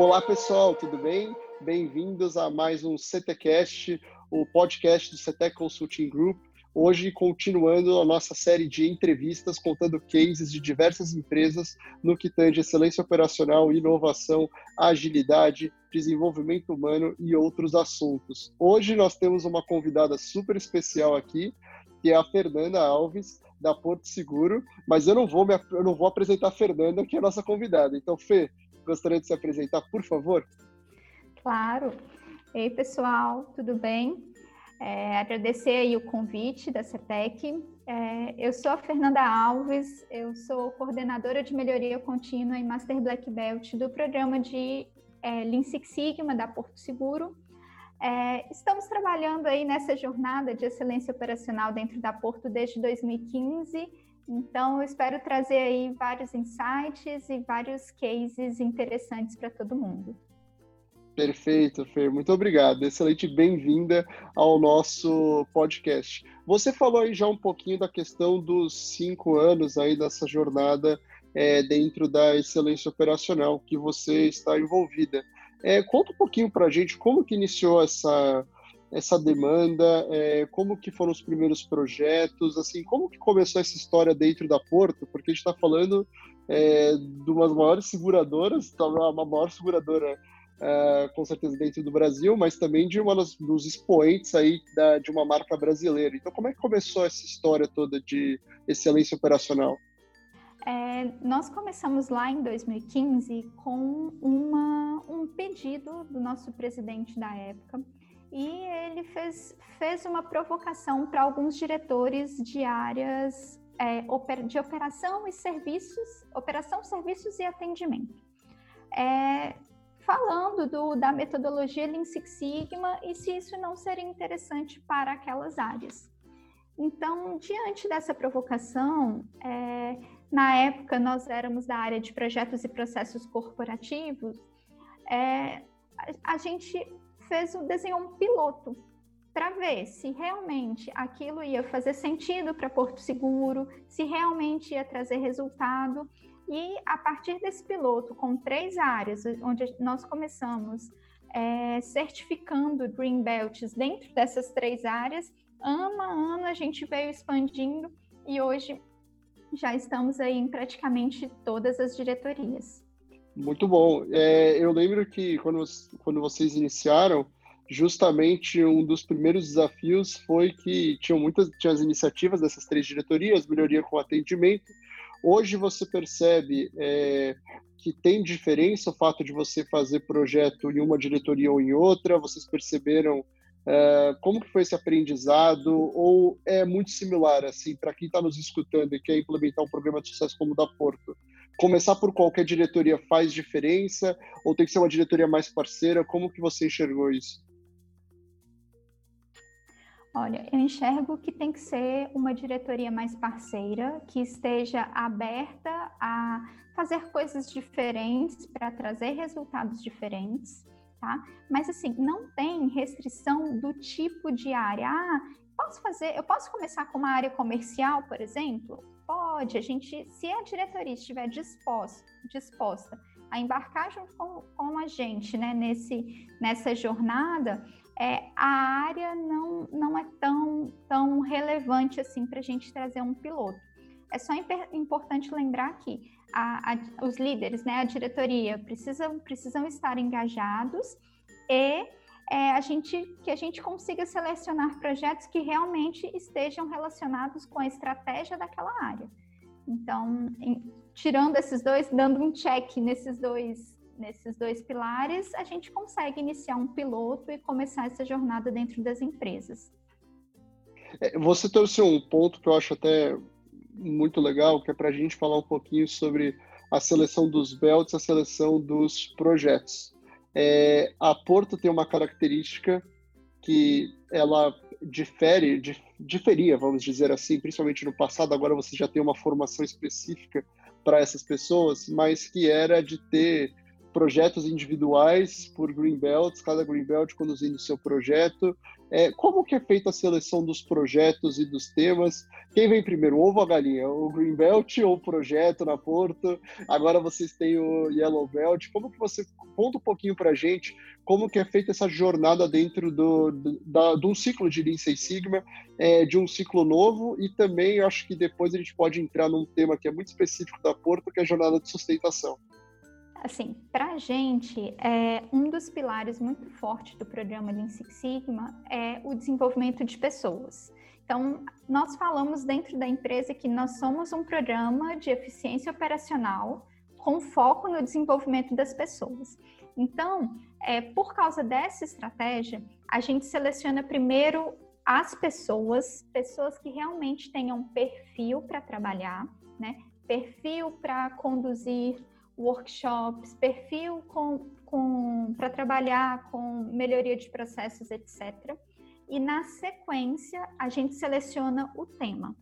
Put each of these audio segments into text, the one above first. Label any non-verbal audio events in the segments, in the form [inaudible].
Olá pessoal, tudo bem? Bem-vindos a mais um CTcast, o podcast do CT Consulting Group. Hoje, continuando a nossa série de entrevistas, contando cases de diversas empresas no que tange excelência operacional, inovação, agilidade, desenvolvimento humano e outros assuntos. Hoje nós temos uma convidada super especial aqui, que é a Fernanda Alves, da Porto Seguro, mas eu não vou, me, eu não vou apresentar a Fernanda, que é a nossa convidada. Então, Fê, gostaria de se apresentar, por favor? Claro. Ei, pessoal, tudo bem? É, agradecer aí o convite da CETEC. É, eu sou a Fernanda Alves, eu sou coordenadora de melhoria contínua e Master Black Belt do programa de é, Lean Six Sigma da Porto Seguro. É, estamos trabalhando aí nessa jornada de excelência operacional dentro da Porto desde 2015, então eu espero trazer aí vários insights e vários cases interessantes para todo mundo. Perfeito, Fer, muito obrigado. Excelente, bem-vinda ao nosso podcast. Você falou aí já um pouquinho da questão dos cinco anos aí dessa jornada é, dentro da excelência operacional que você está envolvida. É, conta um pouquinho para a gente como que iniciou essa, essa demanda, é, como que foram os primeiros projetos, assim, como que começou essa história dentro da Porto, porque a gente está falando é, de umas maiores seguradoras, tá, uma maior seguradora é, com certeza dentro do Brasil, mas também de uma dos, dos expoentes aí da, de uma marca brasileira. Então, como é que começou essa história toda de excelência operacional? É, nós começamos lá em 2015 com uma, um pedido do nosso presidente da época e ele fez, fez uma provocação para alguns diretores de áreas é, de operação e serviços, operação, serviços e atendimento. É, falando do, da metodologia Lean Six Sigma e se isso não seria interessante para aquelas áreas. Então, diante dessa provocação, é, na época, nós éramos da área de projetos e processos corporativos. É, a, a, gente fez desenhou um piloto para ver se realmente aquilo ia fazer sentido para Porto Seguro, se realmente ia trazer resultado. E a partir desse piloto, com três áreas, onde nós começamos é, certificando Green Belts dentro dessas três áreas, ano a ano a gente veio expandindo e hoje já estamos aí em praticamente todas as diretorias. Muito bom. É, eu lembro que quando, quando vocês iniciaram, justamente um dos primeiros desafios foi que tinham muitas tinha as iniciativas dessas três diretorias, melhoria com atendimento. Hoje você percebe é, que tem diferença o fato de você fazer projeto em uma diretoria ou em outra? Vocês perceberam é, como que foi esse aprendizado? Ou é muito similar, assim, para quem está nos escutando e quer implementar um programa de sucesso como o da Porto? Começar por qualquer diretoria faz diferença? Ou tem que ser uma diretoria mais parceira? Como que você enxergou isso? Olha, eu enxergo que tem que ser uma diretoria mais parceira, que esteja aberta a fazer coisas diferentes para trazer resultados diferentes tá? Mas assim, não tem restrição do tipo de área. Ah, posso fazer, eu posso começar com uma área comercial, por exemplo? Pode, a gente, se a diretoria estiver disposta, disposta a embarcar junto com, com a gente, né, nesse, nessa jornada, é, a área não, não é tão, tão relevante assim para a gente trazer um piloto. É só importante lembrar que a, a, os líderes, né, a diretoria, precisam, precisam estar engajados e é, a gente, que a gente consiga selecionar projetos que realmente estejam relacionados com a estratégia daquela área. Então, em, tirando esses dois, dando um check nesses dois, nesses dois pilares, a gente consegue iniciar um piloto e começar essa jornada dentro das empresas. É, você trouxe um ponto que eu acho até muito legal, que é para a gente falar um pouquinho sobre a seleção dos belts, a seleção dos projetos. É, a Porto tem uma característica que ela difere, dif, diferia, vamos dizer assim, principalmente no passado, agora você já tem uma formação específica para essas pessoas, mas que era de ter projetos individuais por Green Belts, cada Green Belt conduzindo seu projeto. É, como que é feita a seleção dos projetos e dos temas? Quem vem primeiro, o ovo ou a galinha? O Green Belt ou o projeto na Porto? Agora vocês têm o Yellow Belt. Como que você conta um pouquinho para gente como que é feita essa jornada dentro do, do, da, de um ciclo de Lean Six Sigma, é, de um ciclo novo e também acho que depois a gente pode entrar num tema que é muito específico da Porto, que é a jornada de sustentação. Assim, para a gente, é, um dos pilares muito fortes do programa Lean Six Sigma é o desenvolvimento de pessoas. Então, nós falamos dentro da empresa que nós somos um programa de eficiência operacional com foco no desenvolvimento das pessoas. Então, é, por causa dessa estratégia, a gente seleciona primeiro as pessoas, pessoas que realmente tenham perfil para trabalhar, né? Perfil para conduzir workshops, perfil para trabalhar com melhoria de processos, etc. E na sequência, a gente seleciona o tema,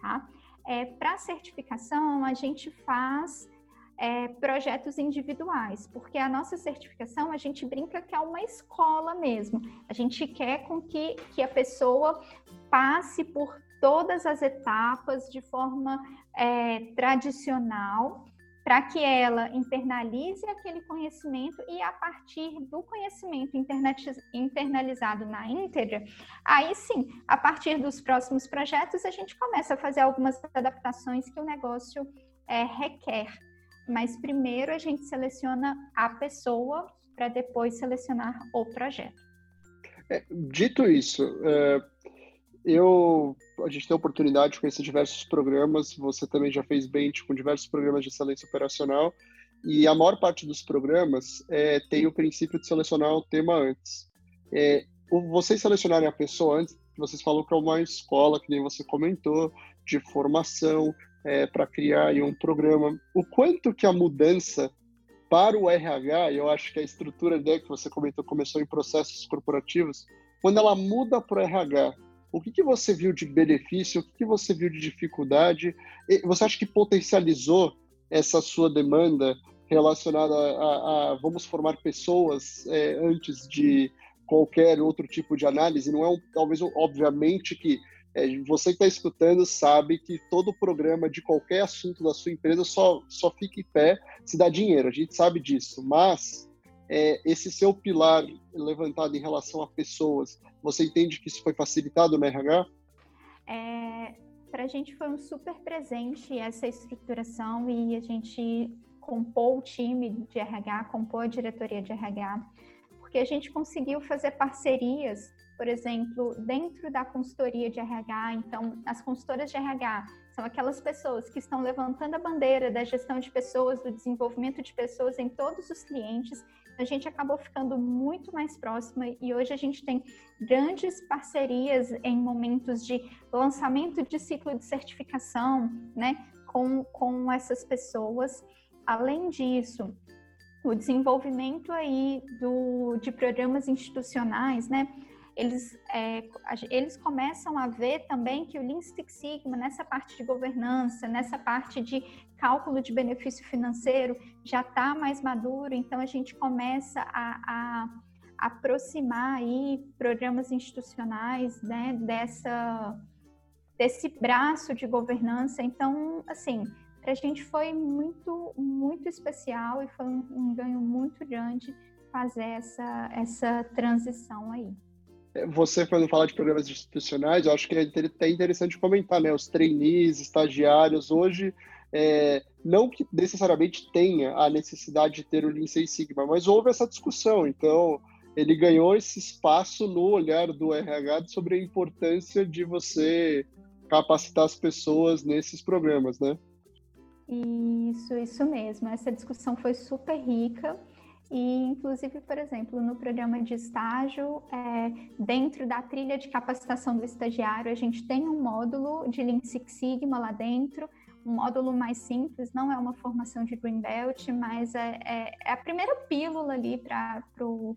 tá? É, para certificação, a gente faz é, projetos individuais, porque a nossa certificação a gente brinca que é uma escola mesmo. A gente quer com que, que a pessoa passe por todas as etapas de forma é, tradicional para que ela internalize aquele conhecimento e a partir do conhecimento internalizado na íntegra, aí sim, a partir dos próximos projetos, a gente começa a fazer algumas adaptações que o negócio é, requer. Mas primeiro a gente seleciona a pessoa para depois selecionar o projeto. É, dito isso, é, eu a gente tem a oportunidade de conhecer diversos programas, você também já fez bench com diversos programas de excelência operacional, e a maior parte dos programas é, tem o princípio de selecionar o tema antes. É, vocês selecionarem a pessoa antes, vocês falaram que é uma escola, que nem você comentou, de formação, é, para criar um programa. O quanto que a mudança para o RH, eu acho que a estrutura né, que você comentou começou em processos corporativos, quando ela muda para o RH, o que, que você viu de benefício? O que, que você viu de dificuldade? Você acha que potencializou essa sua demanda relacionada a, a vamos formar pessoas é, antes de qualquer outro tipo de análise? Não é um, talvez, obviamente, que é, você que está escutando sabe que todo programa de qualquer assunto da sua empresa só, só fica em pé se dá dinheiro, a gente sabe disso, mas é, esse seu pilar levantado em relação a pessoas, você entende que isso foi facilitado no RH? É, Para a gente foi um super presente essa estruturação e a gente compôs o time de RH, compôs a diretoria de RH, porque a gente conseguiu fazer parcerias, por exemplo, dentro da consultoria de RH. Então, as consultoras de RH são aquelas pessoas que estão levantando a bandeira da gestão de pessoas, do desenvolvimento de pessoas em todos os clientes a gente acabou ficando muito mais próxima e hoje a gente tem grandes parcerias em momentos de lançamento de ciclo de certificação, né, com, com essas pessoas. Além disso, o desenvolvimento aí do, de programas institucionais, né, eles, é, eles começam a ver também que o Lean Six Sigma, nessa parte de governança, nessa parte de cálculo de benefício financeiro, já está mais maduro, então a gente começa a, a aproximar aí programas institucionais né, dessa, desse braço de governança. Então, assim, para a gente foi muito, muito especial e foi um, um ganho muito grande fazer essa, essa transição aí você, quando fala de programas institucionais, eu acho que é até interessante comentar, né? Os trainees, estagiários, hoje, é, não que necessariamente tenha a necessidade de ter o Lean Six Sigma, mas houve essa discussão. Então, ele ganhou esse espaço no olhar do RH sobre a importância de você capacitar as pessoas nesses programas, né? Isso, isso mesmo. Essa discussão foi super rica. E, inclusive, por exemplo, no programa de estágio, é, dentro da trilha de capacitação do estagiário, a gente tem um módulo de Lean Six Sigma lá dentro, um módulo mais simples, não é uma formação de Green Belt, mas é, é, é a primeira pílula ali para o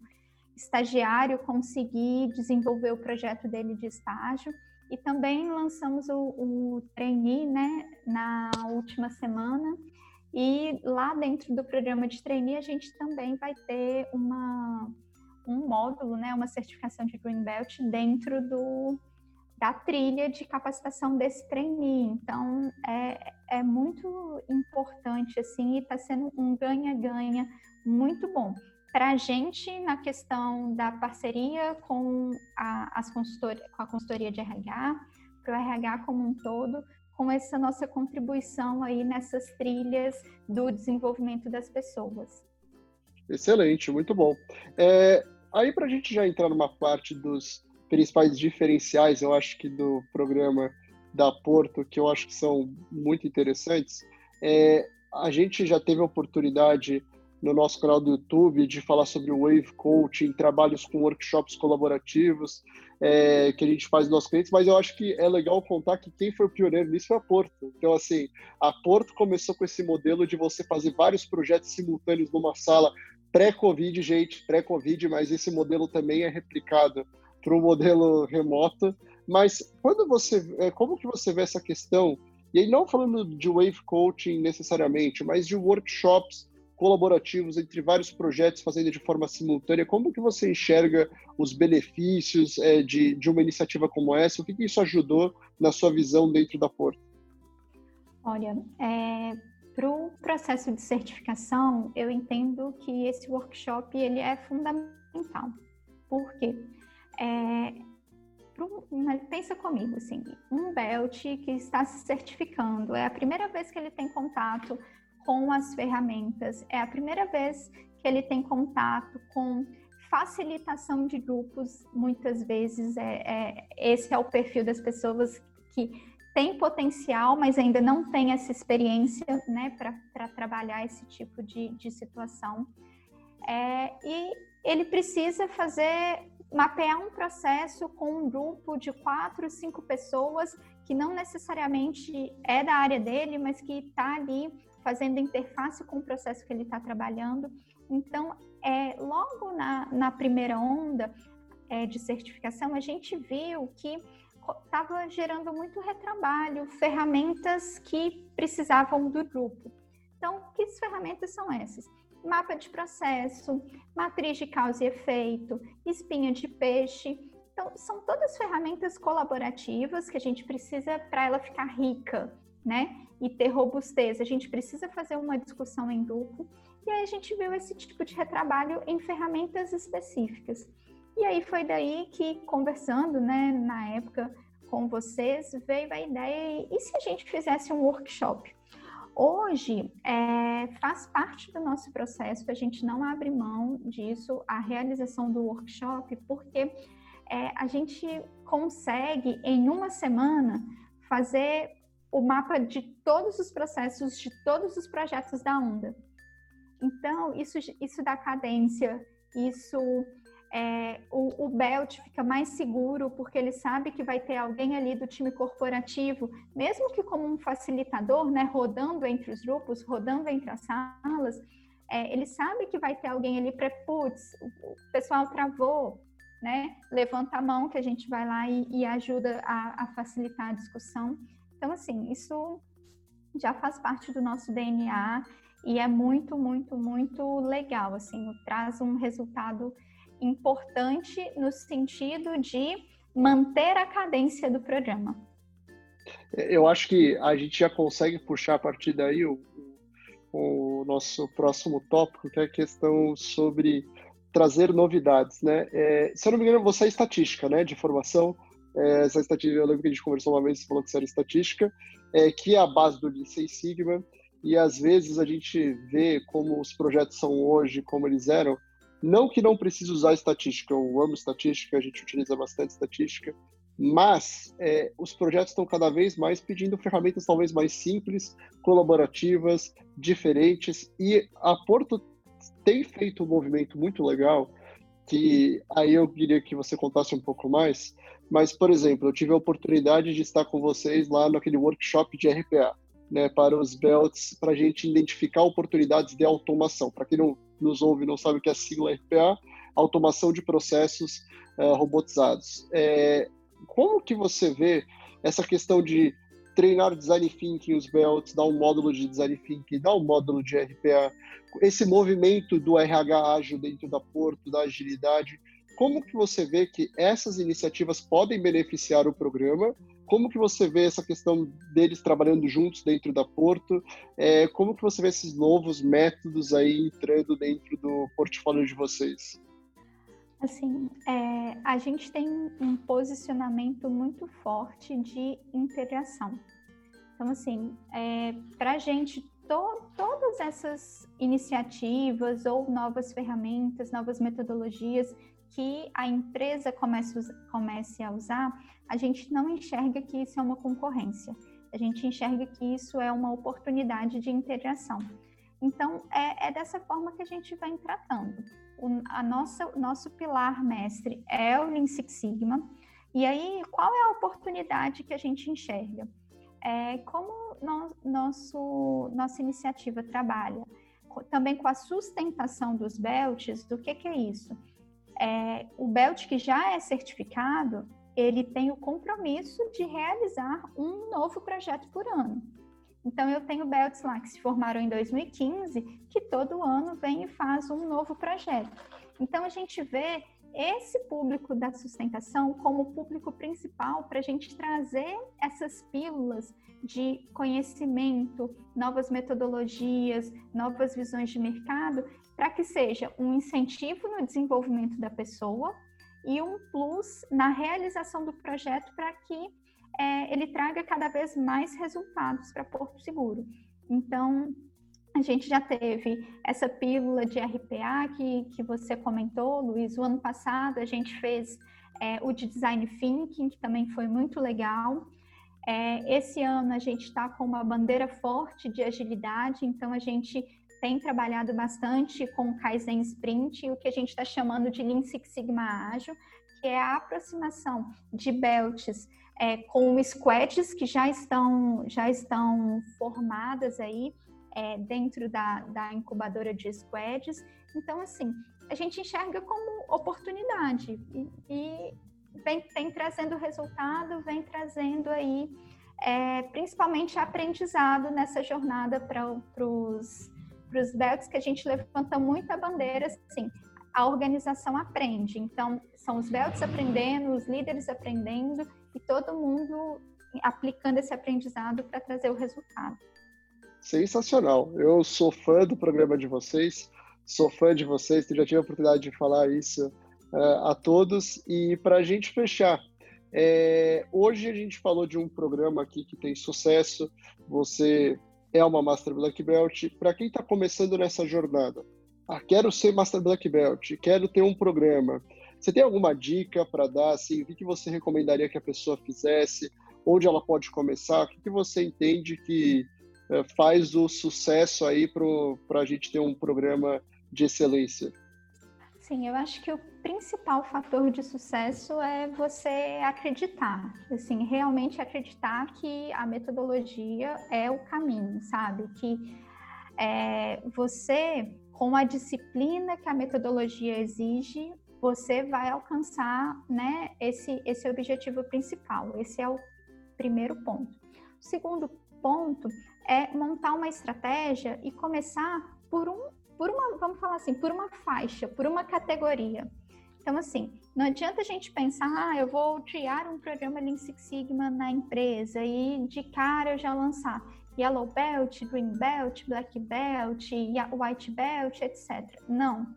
estagiário conseguir desenvolver o projeto dele de estágio. E também lançamos o, o trainee né, na última semana, E lá dentro do programa de trainee, a gente também vai ter uma, um módulo, né, uma certificação de Green Belt dentro do, da trilha de capacitação desse trainee. Então, é, é muito importante, assim, e está sendo um ganha-ganha muito bom. Para a gente, na questão da parceria com a, as com a consultoria de RH, para o RH como um todo, com essa nossa contribuição aí nessas trilhas do desenvolvimento das pessoas. Excelente, muito bom. É, aí, para a gente já entrar numa parte dos principais diferenciais, eu acho que do programa da Porto, que eu acho que são muito interessantes, é, a gente já teve a oportunidade no nosso canal do YouTube de falar sobre o Wave Coaching, trabalhos com workshops colaborativos é, que a gente faz nos nossos clientes, mas eu acho que é legal contar que quem foi o pioneiro nisso foi a Porto. Então, assim, a Porto começou com esse modelo de você fazer vários projetos simultâneos numa sala pré-Covid, gente, pré-Covid, mas esse modelo também é replicado para um modelo remoto. Mas quando você, é, como que você vê essa questão? E aí não falando de wave coaching necessariamente, mas de workshops colaborativos entre vários projetos fazendo de forma simultânea. Como que você enxerga os benefícios é, de, de uma iniciativa como essa? O que, que isso ajudou na sua visão dentro da Porto? Olha, é, para o processo de certificação, eu entendo que esse workshop ele é fundamental. Por quê? É, pensa comigo, assim, um belt que está se certificando, é a primeira vez que ele tem contato com as ferramentas. É a primeira vez que ele tem contato com facilitação de grupos. Muitas vezes é, é esse é o perfil das pessoas que tem potencial, mas ainda não tem essa experiência né, para trabalhar esse tipo de, de situação. É, e ele precisa fazer, mapear um processo com um grupo de quatro, cinco pessoas que não necessariamente é da área dele, mas que está ali fazendo interface com o processo que ele está trabalhando. Então, é, logo na, na primeira onda é, de certificação, a gente viu que estava gerando muito retrabalho, ferramentas que precisavam do grupo. Então, que ferramentas são essas? Mapa de processo, matriz de causa e efeito, espinha de peixe. Então, são todas ferramentas colaborativas que a gente precisa para ela ficar rica, né? e ter robustez. A gente precisa fazer uma discussão em grupo. E aí a gente viu esse tipo de retrabalho em ferramentas específicas. E aí foi daí que, conversando, né, na época com vocês, veio a ideia, e se a gente fizesse um workshop? Hoje, é, faz parte do nosso processo, a gente não abre mão disso, a realização do workshop, porque é, a gente consegue, em uma semana, fazer o mapa de todos os processos, de todos os projetos da Onda. Então, isso, isso dá cadência, isso é, o, o, Belt fica mais seguro porque ele sabe que vai ter alguém ali do time corporativo, mesmo que como um facilitador, né, rodando entre os grupos, rodando entre as salas, é, ele sabe que vai ter alguém ali para, putz, o pessoal travou, né, levanta a mão que a gente vai lá e, e ajuda a, a facilitar a discussão. Então, assim, isso já faz parte do nosso DNA e é muito, muito, muito legal, assim, traz um resultado importante no sentido de manter a cadência do programa. Eu acho que a gente já consegue puxar a partir daí o, o nosso próximo tópico, que é a questão sobre trazer novidades, né? É, se eu não me engano, você é estatística, né, de formação é, essa estatística, eu lembro que a gente conversou uma vez, você falou que isso era estatística, é, que é a base do Lean Six Sigma, e às vezes a gente vê como os projetos são hoje, como eles eram, não que não precise usar estatística, eu amo estatística, a gente utiliza bastante estatística, mas é, os projetos estão cada vez mais pedindo ferramentas talvez mais simples, colaborativas, diferentes, e a Porto tem feito um movimento muito legal, que aí eu queria que você contasse um pouco mais, mas, por exemplo, eu tive a oportunidade de estar com vocês lá naquele workshop de RPA, né, para os belts, para a gente identificar oportunidades de automação. Para quem não nos ouve e não sabe o que é sigla RPA, automação de processos uh, robotizados. É, como que você vê essa questão de treinar design thinking, os belts, dar um módulo de design thinking, dar um módulo de RPA, esse movimento do RH ágil dentro da Porto, da agilidade, como que você vê que essas iniciativas podem beneficiar o programa? Como que você vê essa questão deles trabalhando juntos dentro da Porto? É, como que você vê esses novos métodos aí entrando dentro do portfólio de vocês? Assim, é, a gente tem um posicionamento muito forte de integração. Então, assim, é, para a gente, to, todas essas iniciativas ou novas ferramentas, novas metodologias que a empresa comece, comece a usar, a gente não enxerga que isso é uma concorrência. A gente enxerga que isso é uma oportunidade de integração. Então, é, é dessa forma que a gente vem tratando. O a nossa, nosso pilar mestre é o Lean Six Sigma. E aí, qual é a oportunidade que a gente enxerga? É, como no, nosso, nossa iniciativa trabalha também com a sustentação dos belts, do que, que é isso? É, o belt que já é certificado, ele tem o compromisso de realizar um novo projeto por ano. Então, eu tenho belts lá que se formaram em 2015, que todo ano vem e faz um novo projeto. Então, a gente vê esse público da sustentação como público principal para a gente trazer essas pílulas de conhecimento, novas metodologias, novas visões de mercado, para que seja um incentivo no desenvolvimento da pessoa e um plus na realização do projeto para que é, ele traga cada vez mais resultados para Porto Seguro. Então, a gente já teve essa pílula de RPA que, que você comentou, Luiz. O ano passado a gente fez é, o de Design Thinking, que também foi muito legal. É, esse ano a gente está com uma bandeira forte de agilidade, então a gente tem trabalhado bastante com o Kaizen Sprint, o que a gente está chamando de Lean Six Sigma Ágil, que é a aproximação de belts é, com squads que já estão, já estão formadas aí é, dentro da, da incubadora de squads. Então, assim, a gente enxerga como oportunidade e, e vem, vem, trazendo resultado, vem trazendo aí é, principalmente aprendizado nessa jornada para os belts que a gente levanta muita bandeira, assim, a organização aprende. Então, são os belts aprendendo, os líderes aprendendo e todo mundo aplicando esse aprendizado para trazer o resultado. Sensacional. Eu sou fã do programa de vocês, sou fã de vocês, já tive a oportunidade de falar isso uh, a todos. E para a gente fechar, é, hoje a gente falou de um programa aqui que tem sucesso. Você é uma Master Black Belt. Para quem está começando nessa jornada, ah, quero ser Master Black Belt, quero ter um programa. Você tem alguma dica para dar? Assim, o que, você recomendaria que a pessoa fizesse? Onde ela pode começar? O que, você entende que é, faz o sucesso aí para a gente ter um programa de excelência? Sim, eu acho que o principal fator de sucesso é você acreditar, assim, realmente acreditar que a metodologia é o caminho, sabe? Que é, você, com a disciplina que a metodologia exige, você vai alcançar, né, esse, esse objetivo principal. Esse é o primeiro ponto. O segundo ponto é montar uma estratégia e começar por um por uma, vamos falar assim, por uma faixa, por uma categoria. Então, assim, não adianta a gente pensar, ah, eu vou criar um programa Lean Six Sigma na empresa e de cara eu já lançar Yellow Belt, Green Belt, Black Belt, White Belt, etc. Não.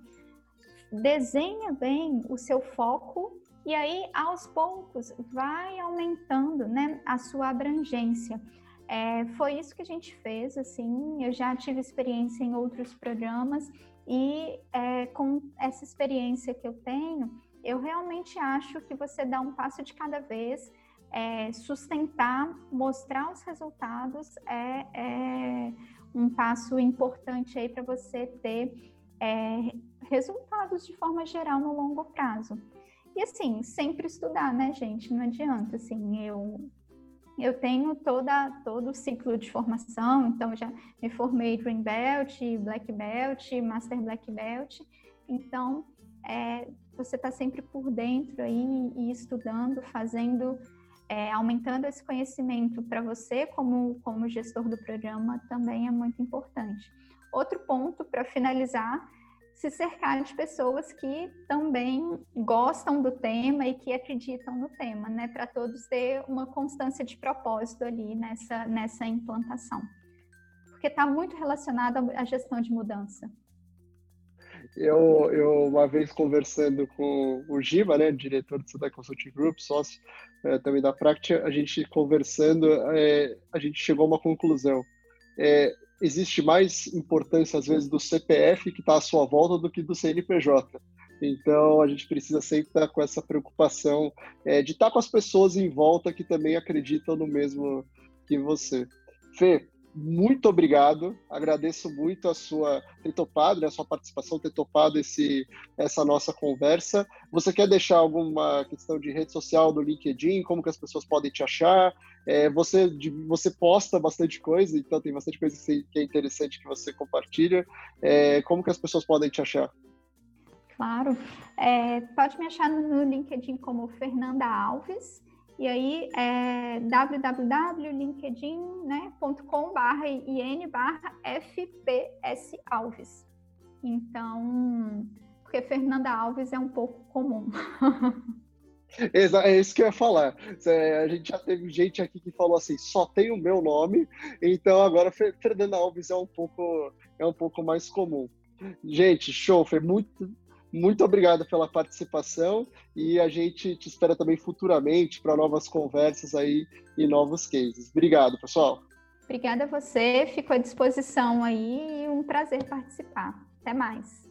Desenha bem o seu foco e aí, aos poucos, vai aumentando né, a sua abrangência. É, foi isso que a gente fez, assim, eu já tive experiência em outros programas e é, com essa experiência que eu tenho, eu realmente acho que você dá um passo de cada vez, é, sustentar, mostrar os resultados é, é um passo importante aí para você ter é, resultados de forma geral no longo prazo. E assim, sempre estudar, né, gente? Não adianta, assim, eu eu tenho toda, todo o ciclo de formação, então já me formei Green Belt, Black Belt, Master Black Belt, então é, você está sempre por dentro aí e estudando, fazendo é, aumentando esse conhecimento para você, como, como gestor do programa, também é muito importante. Outro ponto, para finalizar, se cercar de pessoas que também gostam do tema e que acreditam no tema, né? Para todos ter uma constância de propósito ali nessa, nessa implantação. Porque está muito relacionado à gestão de mudança. Eu, eu, uma vez conversando com o Giba, né, diretor do Sudai Consulting Group, sócio é, também da Practia, a gente conversando, é, a gente chegou a uma conclusão. É, existe mais importância, às vezes, do CPF que está à sua volta do que do CNPJ. Então, a gente precisa sempre estar com essa preocupação é, de estar com as pessoas em volta que também acreditam no mesmo que você. Fê, muito obrigado. Agradeço muito a sua ter topado, né, a sua participação, ter topado esse, essa nossa conversa. Você quer deixar alguma questão de rede social do LinkedIn? Como que as pessoas podem te achar? É, você, você posta bastante coisa, então tem bastante coisa que é interessante que você compartilha. É, como que as pessoas podem te achar? Claro. É, pode me achar no LinkedIn como Fernanda Alves. E aí é www.linkedin.com barra in barra fps Alves. Então, porque Fernanda Alves é um pouco comum. [laughs] É isso que eu ia falar. A gente já teve gente aqui que falou assim, só tem o meu nome, então agora Fernanda Alves é um pouco, é um pouco mais comum. Gente, show, foi muito, muito obrigado pela participação e a gente te espera também futuramente para novas conversas aí e novos cases. Obrigado, pessoal. Obrigada a você, fico à disposição aí e um prazer participar. Até mais.